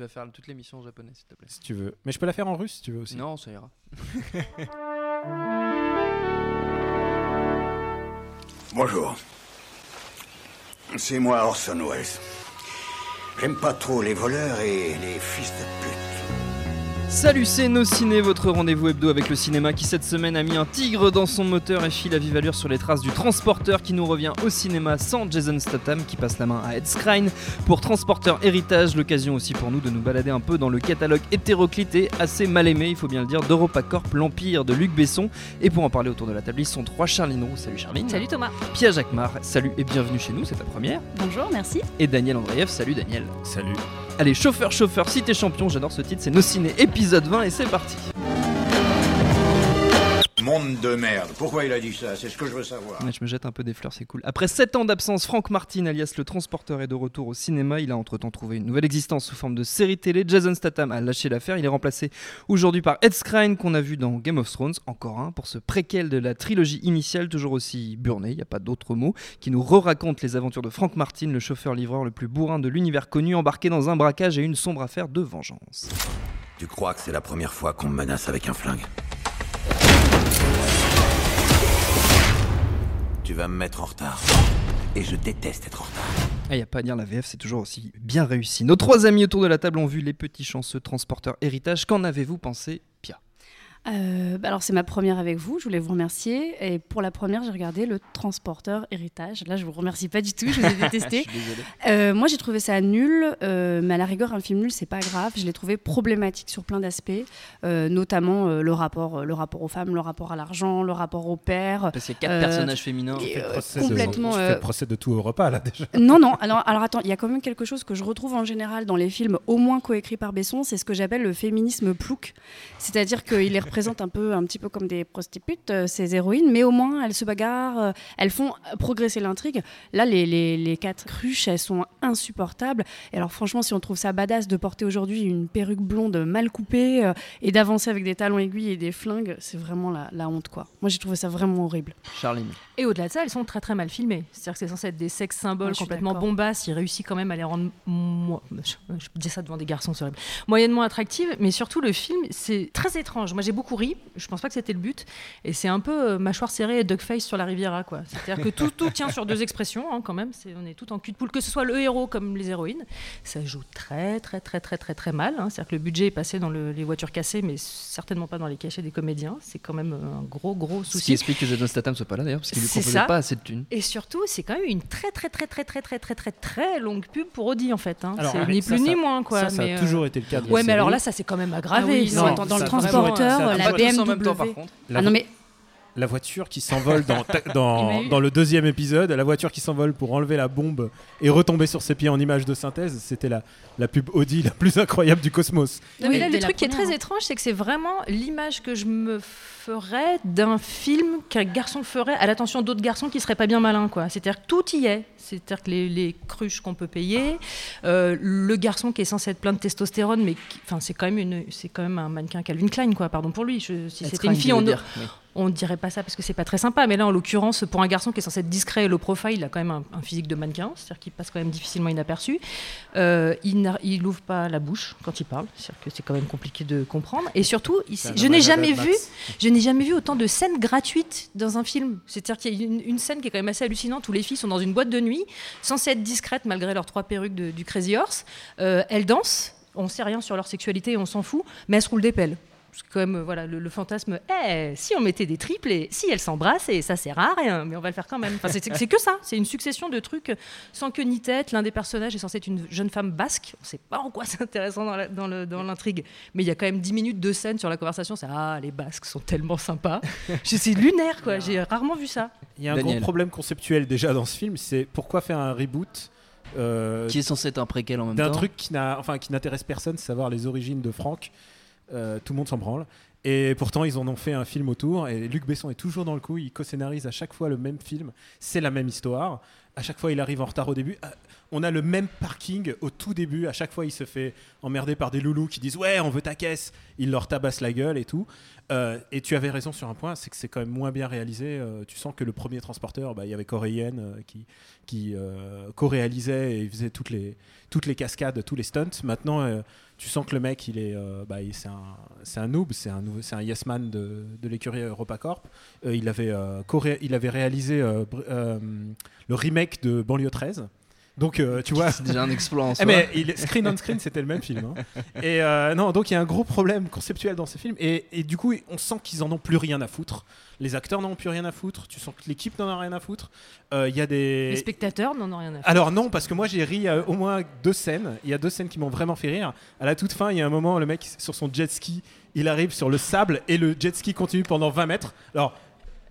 tu vas faire toute l'émission en japonais, s'il te plaît. Si tu veux. Mais je peux la faire en russe si tu veux aussi. Non, ça ira. Bonjour. C'est moi Orson Welles. J'aime pas trop les voleurs et les fils de pute. Salut, c'est Nos Ciné, votre rendez-vous hebdo avec le cinéma qui cette semaine a mis un tigre dans son moteur et file à vive allure sur les traces du transporteur qui nous revient au cinéma sans Jason Statham qui passe la main à Ed Skrein pour Transporteur Héritage, l'occasion aussi pour nous de nous balader un peu dans le catalogue hétéroclite et assez mal aimé, il faut bien le dire, d'EuropaCorp, l'Empire de Luc Besson. Et pour en parler autour de la table, ils sont trois Charline Roux, salut Charline. Salut Thomas. Pierre Jacquemart, salut et bienvenue chez nous, c'est ta première. Bonjour, merci. Et Daniel Andreev, salut Daniel. Salut. Allez, chauffeur, chauffeur, t'es champion, j'adore ce titre, c'est Nos Ciné épisode 20 et c'est parti. Monde de merde. Pourquoi il a dit ça? C'est ce que je veux savoir. Ouais, je me jette un peu des fleurs, c'est cool. Après 7 ans d'absence, Frank Martin, alias le transporteur, est de retour au cinéma. Il a entre-temps trouvé une nouvelle existence sous forme de série télé. Jason Statham a lâché l'affaire. Il est remplacé aujourd'hui par Ed Skrein, qu'on a vu dans Game of Thrones, encore un, pour ce préquel de la trilogie initiale, toujours aussi burné, il n'y a pas d'autre mot, qui nous re-raconte les aventures de Frank Martin, le chauffeur-livreur le plus bourrin de l'univers connu, embarqué dans un braquage et une sombre affaire de vengeance. Tu crois que c'est la première fois qu'on me menace avec un flingue? Tu vas me mettre en retard. Et je déteste être en retard. Il n'y a pas à dire, la VF c'est toujours aussi bien réussi. Nos trois amis autour de la table ont vu les petits chanceux transporteurs héritage. Qu'en avez-vous pensé, Euh, bah alors c'est ma première avec vous, je voulais vous remercier. Et pour la première, j'ai regardé le transporteur héritage. Là, je vous remercie pas du tout, je vous ai détesté. Euh, moi, j'ai trouvé ça nul, euh, mais à la rigueur, un film nul, c'est pas grave. Je l'ai trouvé problématique sur plein d'aspects, euh, notamment euh, le rapport, le rapport aux femmes, le rapport à l'argent, le rapport au père. Parce qu'il y a quatre Euh, personnages féminins. et, euh, procès de- complètement, tu fais euh, le procès de tout Europa là déjà. Non, non. Alors, alors attends, il y a quand même quelque chose que je retrouve en général dans les films, au moins coécrits par Besson, c'est ce que j'appelle le féminisme plouc. C'est-à-dire qu'il les représente un peu, un petit peu comme des prostituées, euh, ces héroïnes, mais au moins elles se bagarrent, euh, elles font progresser l'intrigue. Là, les, les, les quatre cruches, elles sont insupportables. Et alors, franchement, si on trouve ça badass de porter aujourd'hui une perruque blonde mal coupée euh, et d'avancer avec des talons aiguilles et des flingues, c'est vraiment la, la honte, quoi. Moi, j'ai trouvé ça vraiment horrible. Charline. Et au-delà de ça, elles sont très très mal filmées. C'est-à-dire que c'est censé être des sex symboles complètement bombasses. Il réussit quand même à les rendre, mo- je, je dis ça devant des garçons, c'est horrible, moyennement attractives. Mais surtout, le film, c'est très étrange. Moi, j'ai beaucoup ri. Je pense pas que c'était le but. Et c'est un peu euh, mâchoire serrée et duckface sur la Riviera, quoi. C'est-à-dire que tout, tout tient sur deux expressions, hein, quand même. C'est, on est tout en cul de poule, que ce soit le héros comme les héroïnes. Ça joue très très très très très très mal. hein. C'est-à-dire que le budget est passé dans le- les voitures cassées, mais certainement pas dans les cachets des comédiens. C'est quand même euh, un gros gros Ce qui souci. explique que Jason Statham soit pas là d'ailleurs, parce qu'il lui proposait pas assez de thunes. Et surtout, c'est quand même une très très très très très très très très très longue pub pour Audi en fait. hein. Alors, C'est ni ça, plus ni ça- moins quoi. ça, ça mais, a euh, toujours été le cas de Ouais, mais alors là, ça c'est quand même Ah aggravé. oui, Non, dans le transporteur, la tous en BMW. même temps par contre. La, Ah non, mais la voiture qui s'envole dans, dans, le deuxième épisode, la voiture qui s'envole pour enlever la bombe et retomber sur ses pieds en image de synthèse, c'était la, la pub Audi la plus incroyable du cosmos. Non, mais Oui, là, le truc qui est très hein. étrange, c'est que c'est vraiment l'image que je me ferais d'un film qu'un garçon ferait à l'attention d'autres garçons qui seraient pas bien malins. quoi. C'est-à-dire que tout y est. C'est-à-dire que les, les cruches qu'on peut payer, euh, le garçon qui est censé être plein de testostérone, mais enfin, c'est quand même une, c'est quand même un mannequin Calvin Klein, quoi. Pardon pour lui. Je- si c'était une fille, on, dire, oui. on dirait pas ça parce que c'est pas très sympa, mais là en l'occurrence, pour un garçon qui est censé être discret et low profile, il a quand même un, un physique de mannequin, c'est-à-dire qu'il passe quand même difficilement inaperçu. Euh, il n'a- il ouvre pas la bouche quand il parle, c'est-à-dire que c'est quand même compliqué de comprendre. Et surtout, il- je n'ai jamais vu, Max. je n'ai jamais vu autant de scènes gratuites dans un film. C'est-à-dire qu'il y a une, une scène qui est quand même assez hallucinante où les filles sont dans une boîte de nuit, censées être discrètes malgré leurs trois perruques du Crazy Horse. Euh, elles dansent. On sait rien sur leur sexualité, on s'en fout, mais elles se roulent des pelles. C'est quand même euh, voilà, le, le fantasme. Eh, si on mettait des triples et si elles s'embrassent, et ça sert à rien, mais on va le faire quand même. Enfin, c'est c'est que ça, c'est une succession de trucs sans queue ni tête. L'un des personnages est censé être une jeune femme basque. On ne sait pas en quoi c'est intéressant dans la- dans le- dans l'intrigue, mais il y a quand même 10 minutes de scène sur la conversation. C'est ah, les basques sont tellement sympas. Je- c'est lunaire, quoi. J'ai rarement vu ça. Il y a un Daniel. gros problème conceptuel déjà dans ce film, c'est pourquoi faire un reboot euh, Qui est censé être un préquel en même d'un temps. truc qui n'a enfin qui n'intéresse personne, savoir les origines de Franck. Euh, tout le monde s'en branle. Et pourtant, ils en ont fait un film autour. Et Luc Besson est toujours dans le coup. Il co-scénarise à chaque fois le même film. C'est la même histoire. À chaque fois, il arrive en retard au début. On a le même parking au tout début. À chaque fois, il se fait emmerder par des loulous qui disent Ouais, on veut ta caisse. Il leur tabasse la gueule et tout. Euh, et tu avais raison sur un point c'est que c'est quand même moins bien réalisé. Euh, tu sens que le premier transporteur, bah, il y avait Coréenne euh, qui, co-réalisait et faisait toutes les, cascades, tous les stunts. Maintenant, tu sens que le mec, il est, bah, c'est un, noob, c'est un, un yes man de, l'écurie EuropaCorp. Il, avait, il avait réalisé le remake de Banlieue 13. Donc, euh, tu vois. C'est déjà un exploit en Eh, soi. mais il, screen on screen, c'était le même film. hein. Et euh, non, donc il y a un gros problème conceptuel dans ces films. Et, et du coup, on sent qu'ils en ont plus rien à foutre. Les acteurs n'en ont plus rien à foutre. Tu sens que l'équipe n'en a rien à foutre. Euh, Il y a des. Les spectateurs n'en ont rien à faire. Alors non, parce que moi j'ai ri à au moins deux scènes. Il y a deux scènes qui m'ont vraiment fait rire. À la toute fin, il y a un moment, le mec sur son jet ski, il arrive sur le sable et le jet ski continue pendant 20 mètres. Alors,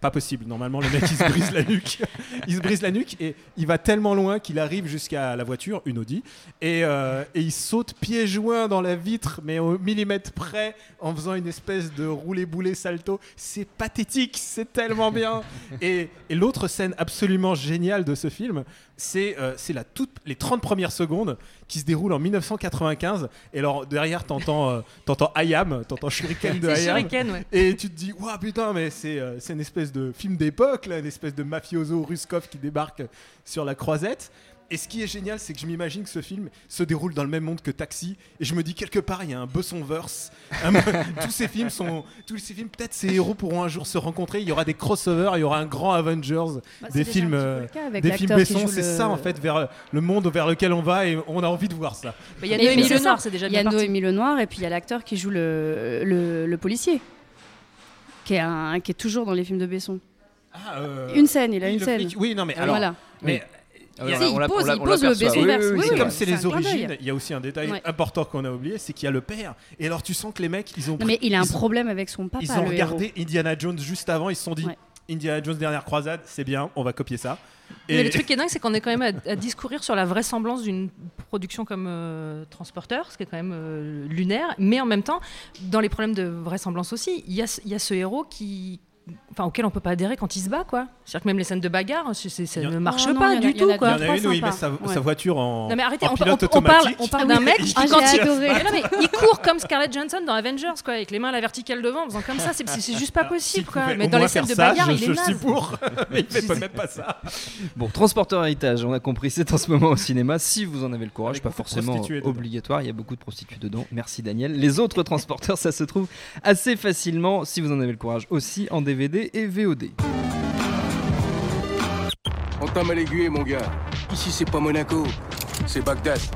pas possible. Normalement, le mec il se brise la nuque. Il se brise la nuque et il va tellement loin qu'il arrive jusqu'à la voiture, une Audi, et, euh, et il saute pieds joints dans la vitre, mais au millimètre près, en faisant une espèce de roulé-boulé salto. C'est pathétique, c'est tellement bien. Et, et l'autre scène absolument géniale de ce film, c'est euh, la toute, les 30 premières secondes qui se déroulent en 1995. Et alors derrière, t'entends euh, t'entends Ayam, t'entends Shuriken de Ayam. Shuriken, ouais. Et tu te dis, waouh putain, mais c'est euh, c'est une espèce de film d'époque, une espèce de mafioso Ruskov qui débarque sur la croisette. Et ce qui est génial, c'est que je m'imagine que ce film se déroule dans le même monde que Taxi. Et je me dis, quelque part, il y a un Bessonverse. Un- tous ces films sont. Tous ces films, peut-être ces héros pourront un jour se rencontrer. Il y aura des crossovers, il y aura un grand Avengers, Bah, des c'est déjà films. euh, le cas avec des films Besson, c'est le- ça en fait, vers le monde vers lequel on va et on a envie de voir ça. Bah, Il y a Noémie Lenoir, c'est déjà Il y a bien. Noémie Lenoir et puis il y a l'acteur qui joue le, le, le policier, qui est, un, qui est toujours dans les films de Besson. Ah, euh, Une scène, il a oui, une scène. flic. Oui, non, mais alors. voilà. Mais Ah il Si, on pose- on on le. Besson Oui, oui, oui, comme c'est les origines, il y a aussi un détail Ouais. important qu'on a oublié, c'est qu'il y a le père. Et alors tu sens que les mecs, ils ont, Non, pris- mais il a un ont- problème avec son papa. ils ont le regardé Indiana Jones juste avant, ils se sont dit Ouais. Indiana Jones dernière croisade, c'est bien, on va copier ça. Mais le truc qui est dingue, c'est qu'on est quand même à, à discourir sur la vraisemblance d'une production comme euh, Transporteur, ce qui est quand même euh, lunaire. Mais en même temps, dans les problèmes de vraisemblance aussi, il y a, ce- il y a ce héros qui, enfin, auquel on peut pas adhérer quand il se bat, quoi. C'est-à-dire que même les scènes de bagarre, c'est- ça ne marche non, pas du tout, a il quoi. y en a une où il met sa, Ouais. sa voiture en, Non mais arrêtez, en on, pilote on- on parle, automatique. on parle d'un mec qui Ah, quand j'ai il... Mais il court comme Scarlett Johansson dans Avengers quoi, avec les mains à la verticale devant, en faisant comme ça, c'est juste pas possible quoi. Mais dans les scènes de ça, bagarre, je, il est je naze. suis pour, mais il fait même pas ça. Bon, Transporteur Héritage, on a compris, c'est en ce moment au cinéma. Si vous en avez le courage, pas forcément obligatoire, il y a beaucoup de prostituées dedans. Merci Daniel. Les autres transporteurs, ça se trouve assez facilement, si vous en avez le courage, aussi en DVD et VOD. On t'a mal aiguillé, mon gars. Ici, c'est pas Monaco, c'est Bagdad. «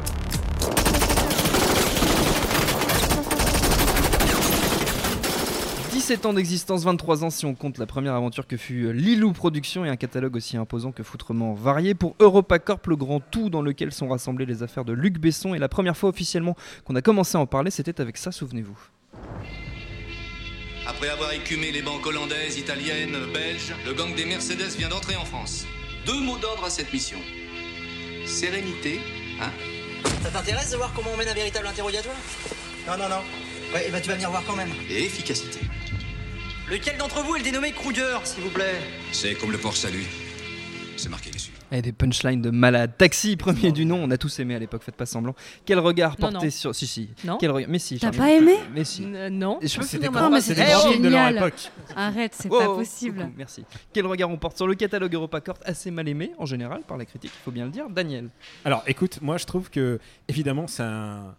17 ans d'existence, 23 ans si on compte la première aventure que fut euh, Lilou Productions et un catalogue aussi imposant que foutrement varié pour EuropaCorp, le grand tout dans lequel sont rassemblées les affaires de Luc Besson. Et la première fois officiellement qu'on a commencé à en parler, c'était avec ça, souvenez-vous. Après avoir écumé les banques hollandaises, italiennes, belges, le gang des Mercedes vient d'entrer en France. Deux mots d'ordre à cette mission. Sérénité, hein Ça t'intéresse de voir comment on mène un véritable interrogatoire Non, non, non. Ouais, et bah tu vas venir voir quand même. Et efficacité. Lequel d'entre vous est le dénommé Kruger, s'il vous plaît? C'est comme le port salut. C'est marqué dessus. Et des punchlines de malade. Taxi, premier du nom, on a tous aimé à l'époque, faites pas semblant. Quel regard Non, porté non. sur. Si, si. Non. Quel regard Mais si. T'as pas aimé Mais si. Euh, non. Et je mais c'est c'était des grands films de leur génial. époque. Arrête, c'est Oh, pas oh, possible. coucou, merci. Quel regard on porte sur le catalogue EuropaCorp assez mal aimé en général par la critique, il faut bien le dire. Daniel. Alors écoute, moi je trouve que évidemment c'est un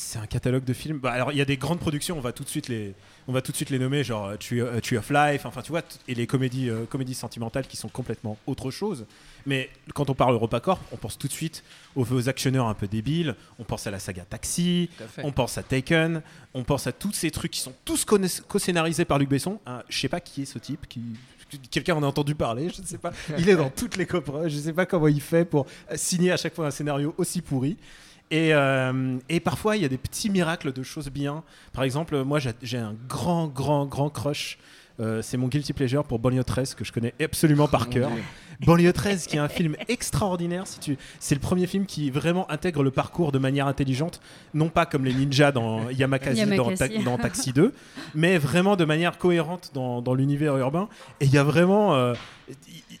c'est un catalogue de films. Bah, alors il y a des grandes productions, on va tout de suite les on va tout de suite les nommer genre euh, Tree, euh, Tree of Life, enfin tu vois et les comédies euh, comédies sentimentales qui sont complètement autre chose. Mais quand on parle EuropaCorp, on pense tout de suite aux, aux actionneurs un peu débiles, on pense à la saga Taxi, on pense à Taken, on pense à tous ces trucs qui sont tous co-scénarisés par Luc Besson. Hein, je sais pas qui est ce type qui Quelqu'un en a entendu parler, je ne sais pas. Il est dans toutes les coproches, je ne sais pas comment il fait pour signer à chaque fois un scénario aussi pourri. Et, euh, et parfois, il y a des petits miracles de choses bien. Par exemple, moi, j'ai un grand, grand, grand crush. Euh, c'est mon guilty pleasure pour 13 que je connais absolument par Mon cœur. Banlieue 13, qui est un film extraordinaire. Si tu, c'est le premier film qui vraiment intègre le parcours de manière intelligente, non pas comme les ninjas dans Yamakasi, Dans, Yamakasi. Dans Taxi 2, mais vraiment de manière cohérente dans, dans l'univers urbain. Et il y a vraiment, euh,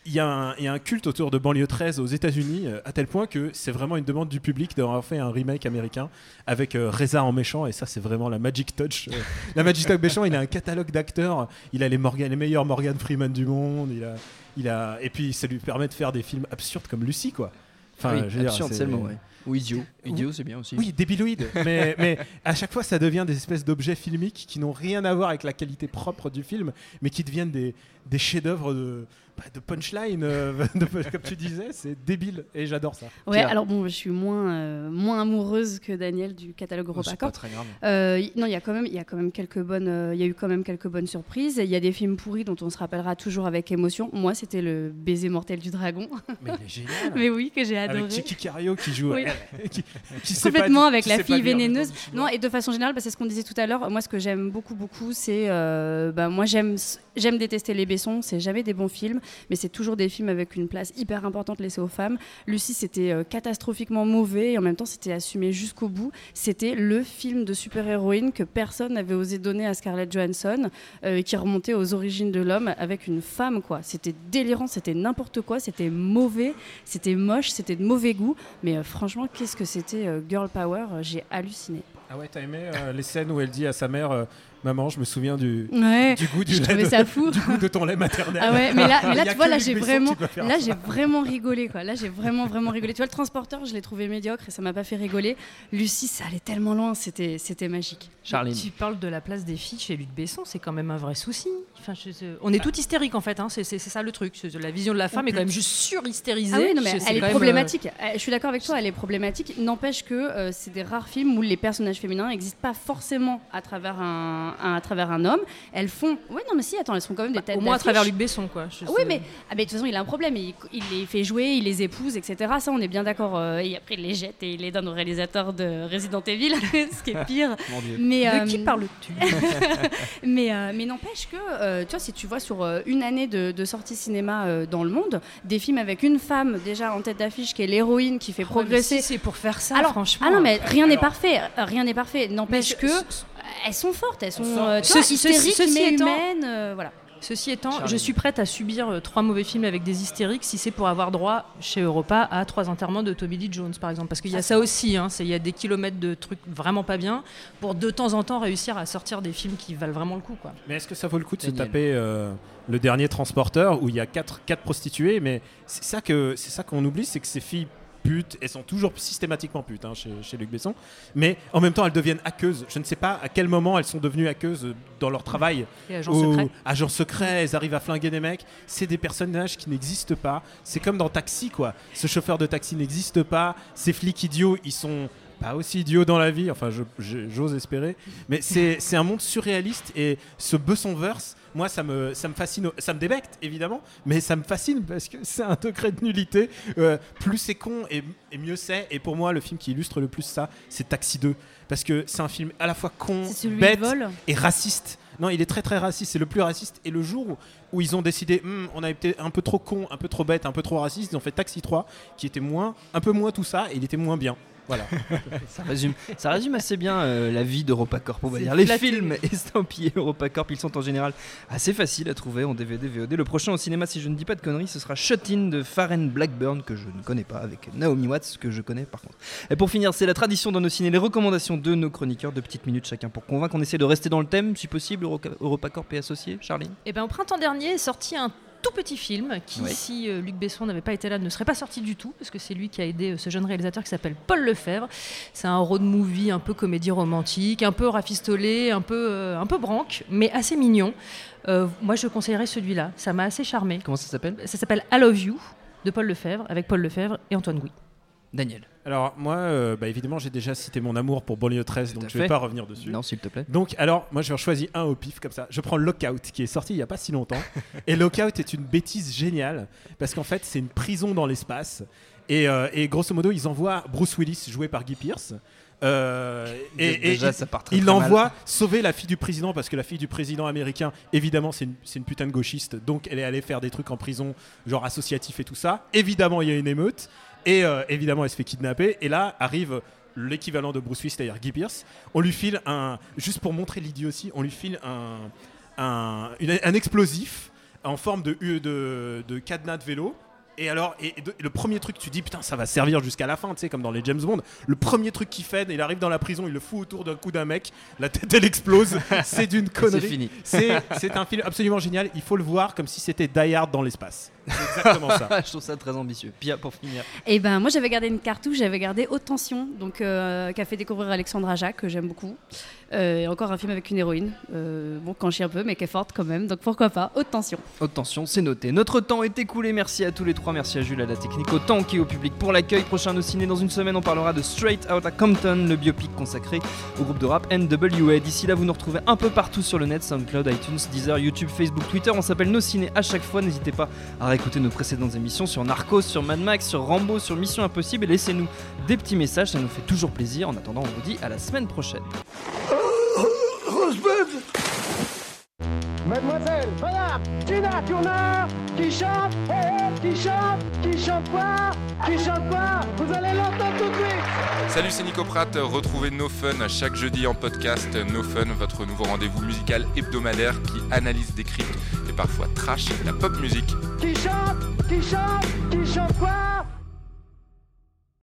il y, a un- il y a un culte autour de Banlieue 13 aux États-Unis euh, à tel point que c'est vraiment une demande du public d'avoir fait un remake américain avec euh, Reza en méchant. Et ça, c'est vraiment la Magic Touch. euh, la Magic Touch méchant, il a un catalogue d'acteurs. Il a les, Morgan, les meilleurs Morgan Freeman du monde. Il a, il a, et puis ça lui permet de faire des films absurdes comme Lucie, quoi. Enfin, oui, je veux dire, absurde, c'est le mot, ouais. Ou idiot. Idiot, c'est bien aussi. Oui, débiloïde. mais, mais à chaque fois, ça devient des espèces d'objets filmiques qui n'ont rien à voir avec la qualité propre du film, mais qui deviennent des, des chefs-d'œuvre de, de punchline, euh, de- comme tu disais. C'est débile et j'adore ça. Ouais, Pierre. alors bon, je suis moins, euh, moins amoureuse que Daniel du catalogue c'est EuropaCorp. pas très grave. Euh, y- non, il y a quand même, il y a quand même quelques bonnes, euh, il y a eu quand même quelques bonnes surprises. Il y a des films pourris dont on se rappellera toujours avec émotion. Moi, c'était le baiser mortel du dragon. Mais il est génial. Mais oui, que j'ai adoré. Avec Cario qui joue. Oui. qui, qui sait pas Complètement avec qui la fille vénéneuse. Non, et de façon générale, bah, c'est ce qu'on disait tout à l'heure. Moi, ce que j'aime beaucoup, beaucoup, c'est. euh, bah, moi, j'aime, j'aime détester les Bessons. C'est jamais des bons films, mais c'est toujours des films avec une place hyper importante laissée aux femmes. Lucie, c'était euh, catastrophiquement mauvais et en même temps, c'était assumé jusqu'au bout. C'était le film de super-héroïne que personne n'avait osé donner à Scarlett Johansson, euh, et qui remontait aux origines de l'homme avec une femme, quoi. C'était délirant, c'était n'importe quoi, c'était mauvais, c'était moche, c'était de mauvais goût. Mais euh, franchement, qu'est-ce que c'était Girl Power J'ai halluciné. Ah ouais, t'as aimé les scènes où elle dit à sa mère Maman, je me souviens du, Ouais. du goût du lait de- ça fou. du goût de ton lait maternel. Ah ouais, mais là, mais tu vois, là j'ai vraiment, là j'ai vraiment rigolé quoi. Là j'ai vraiment vraiment rigolé. Tu vois le transporteur, je l'ai trouvé médiocre et ça m'a pas fait rigoler. Lucie, ça allait tellement loin, c'était c'était magique. Charline. Tu parles de la place des filles chez Luc Besson, c'est quand même un vrai souci. Enfin, je- je- on est tout hystérique en fait, hein, c'est c'est- c'est ça le truc. C'est- La vision de la femme est quand même juste sur-hystérisée. Ah oui, non, mais C'est- c'est elle est problématique. Euh, Je suis d'accord avec toi, elle est problématique. N'empêche que euh, c'est des rares films où les personnages féminins n'existent pas forcément à travers un, un- à travers un homme. Elles font. Oui, non, mais si, attends, elles sont quand même des euh, têtes au moins à travers Luc Besson, quoi. Je- Oui, mais, ah, mais de toute façon, il a un problème. Il, il les fait jouer, il les épouse, etc. Ça, on est bien d'accord. euh, et après, il les jette et il les donne au réalisateur de Resident Evil, ce qui est pire. Mon Dieu. Mais, De euh, qui parles-tu? Mais, euh, mais n'empêche que, euh, tu vois, si tu vois sur euh, une année de, de sortie cinéma euh, dans le monde, des films avec une femme déjà en tête d'affiche qui est l'héroïne, qui fait progresser. Si c'est pour faire ça, Alors, franchement. ah non, mais rien n'est parfait. Rien n'est parfait. N'empêche que elles sont fortes, elles sont euh, tu vois, Ceci- hystériques, ceci mais étant- humaines. euh, voilà. Ceci étant, je suis prête à subir euh, trois mauvais films avec des hystériques si c'est pour avoir droit chez Europa à trois enterrements de Toby Lee Jones, par exemple. Parce qu'il y a ça aussi, hein, c'est- il y a des kilomètres de trucs vraiment pas bien pour de temps en temps réussir à sortir des films qui valent vraiment le coup. Quoi. Mais est-ce que ça vaut le coup de se taper euh, le dernier transporteur où il y a quatre, quatre prostituées? Mais c'est ça que c'est ça qu'on oublie, c'est que ces filles putes, elles sont toujours systématiquement putes hein, chez, chez Luc Besson, mais en même temps elles deviennent hackeuses. Je ne sais pas à quel moment elles sont devenues hackeuses dans leur travail. Et agents secrets, elles arrivent à flinguer des mecs. C'est des personnages qui n'existent pas. C'est comme dans Taxi, quoi. Ce chauffeur de taxi n'existe pas. Ces flics idiots, ils sont pas aussi idiots dans la vie. Enfin, je- je- j'ose espérer. Mais c'est c'est un monde surréaliste et ce Bessonverse, moi, ça me, ça me fascine. Ça me débecte, évidemment, mais ça me fascine parce que c'est un degré de nullité. Euh, plus c'est con et, et mieux c'est. Et pour moi, le film qui illustre le plus ça, c'est Taxi 2. Parce que c'est un film à la fois con, bête et raciste. Non, il est très très raciste. C'est le plus raciste. Et le jour où, où ils ont décidé, Hmm, on a été un peu trop con, un peu trop bête, un peu trop raciste, ils ont fait Taxi 3, qui était moins, un peu moins tout ça, et il était moins bien. Voilà. Ça résume, ça résume assez bien euh, la vie d'EuropaCorp, on va dire. Les films estampillés EuropaCorp, ils sont en général assez faciles à trouver en DVD, VOD. Le prochain au cinéma, si je ne dis pas de conneries, ce sera Shut In de Farren Blackburn, que je ne connais pas, avec Naomi Watts, que je connais par contre. Et pour finir, c'est la tradition dans nos ciné, les recommandations de nos chroniqueurs, de petites minutes chacun pour convaincre. On essaie de rester dans le thème, si possible, EuropaCorp et associés. Charline? Et ben, au printemps dernier est sorti un tout petit film qui, si euh, Luc Besson n'avait pas été là, ne serait pas sorti du tout, parce que c'est lui qui a aidé euh, ce jeune réalisateur qui s'appelle Paul Lefebvre. C'est un road movie un peu comédie romantique, un peu rafistolé, un peu, euh, un peu branque, mais assez mignon. Moi, je conseillerais celui-là. Ça m'a assez charmé. Comment ça s'appelle? Ça s'appelle I Love You de Paul Lefebvre, avec Paul Lefebvre et Antoine Gouy. Daniel. Alors, moi, euh, bah, évidemment, j'ai déjà cité mon amour pour Banlieue 13, Tout à donc je vais fait. pas revenir dessus. Non, s'il te plaît. Donc, alors, moi, je vais en choisir un au pif, comme ça. Je prends Lockout, qui est sorti il y a pas si longtemps. et Lockout est une bêtise géniale, parce qu'en fait, c'est une prison dans l'espace. Et, euh, et grosso modo, ils envoient Bruce Willis, joué par Guy Pearce, Euh, et, et Déjà, il- ça part très, il l'envoie sauver la fille du président parce que la fille du président américain, évidemment, c'est une, c'est une putain de gauchiste, donc elle est allée faire des trucs en prison, genre associatif et tout ça. Évidemment, il y a une émeute et euh, évidemment, elle se fait kidnapper. Et là arrive l'équivalent de Bruce Willis, c'est-à-dire Guy Pearce. On lui file un, juste pour montrer l'idiotie, on lui file un explosif en forme de, de, de cadenas de vélo. Et alors, et, et le premier truc, tu dis putain, ça va servir jusqu'à la fin, tu sais, comme dans les James Bond. Le premier truc qu'il fait, il arrive dans la prison, il le fout autour d'un coup d'un mec, la tête elle explose. c'est d'une connerie. C'est fini. C'est c'est un film absolument génial. Il faut le voir comme si c'était Die Hard dans l'espace. C'est exactement ça. Je trouve ça très ambitieux. Pia, pour finir. Et ben moi j'avais gardé une cartouche, j'avais gardé Haute Tension, donc euh, qu'a fait découvrir Alexandra Jacques, que j'aime beaucoup. Euh, et encore un film avec une héroïne, euh, bon quand chie un peu, mais qui est forte quand même, donc pourquoi pas Haute Tension. Haute tension, c'est noté. Notre temps est écoulé. Merci à tous les trois. Merci à Jules, à la technique, au temps qui au public pour l'accueil. Prochain au ciné dans une semaine, on parlera de Straight Outta Compton, le biopic consacré au groupe de rap NWA. D'ici là, vous nous retrouvez un peu partout sur le net SoundCloud, iTunes, Deezer, YouTube, Facebook, Twitter. On s'appelle Nos Ciné à chaque fois. N'hésitez pas à réécouter nos précédentes émissions sur Narcos, sur Mad Max, sur Rambo, sur Mission Impossible. Et laissez-nous des petits messages, ça nous fait toujours plaisir. En attendant, on vous dit à la semaine prochaine. Mademoiselle, madame, Tina Turner, qui chante, eh, eh, qui chante, qui chante quoi, qui chante quoi, vous allez l'entendre tout de suite. Salut, c'est Nico Pratt. Retrouvez No Fun chaque jeudi en podcast. No Fun, votre nouveau rendez-vous musical hebdomadaire qui analyse, décrypte et parfois trash la pop musique. Qui chante, qui chante, qui chante quoi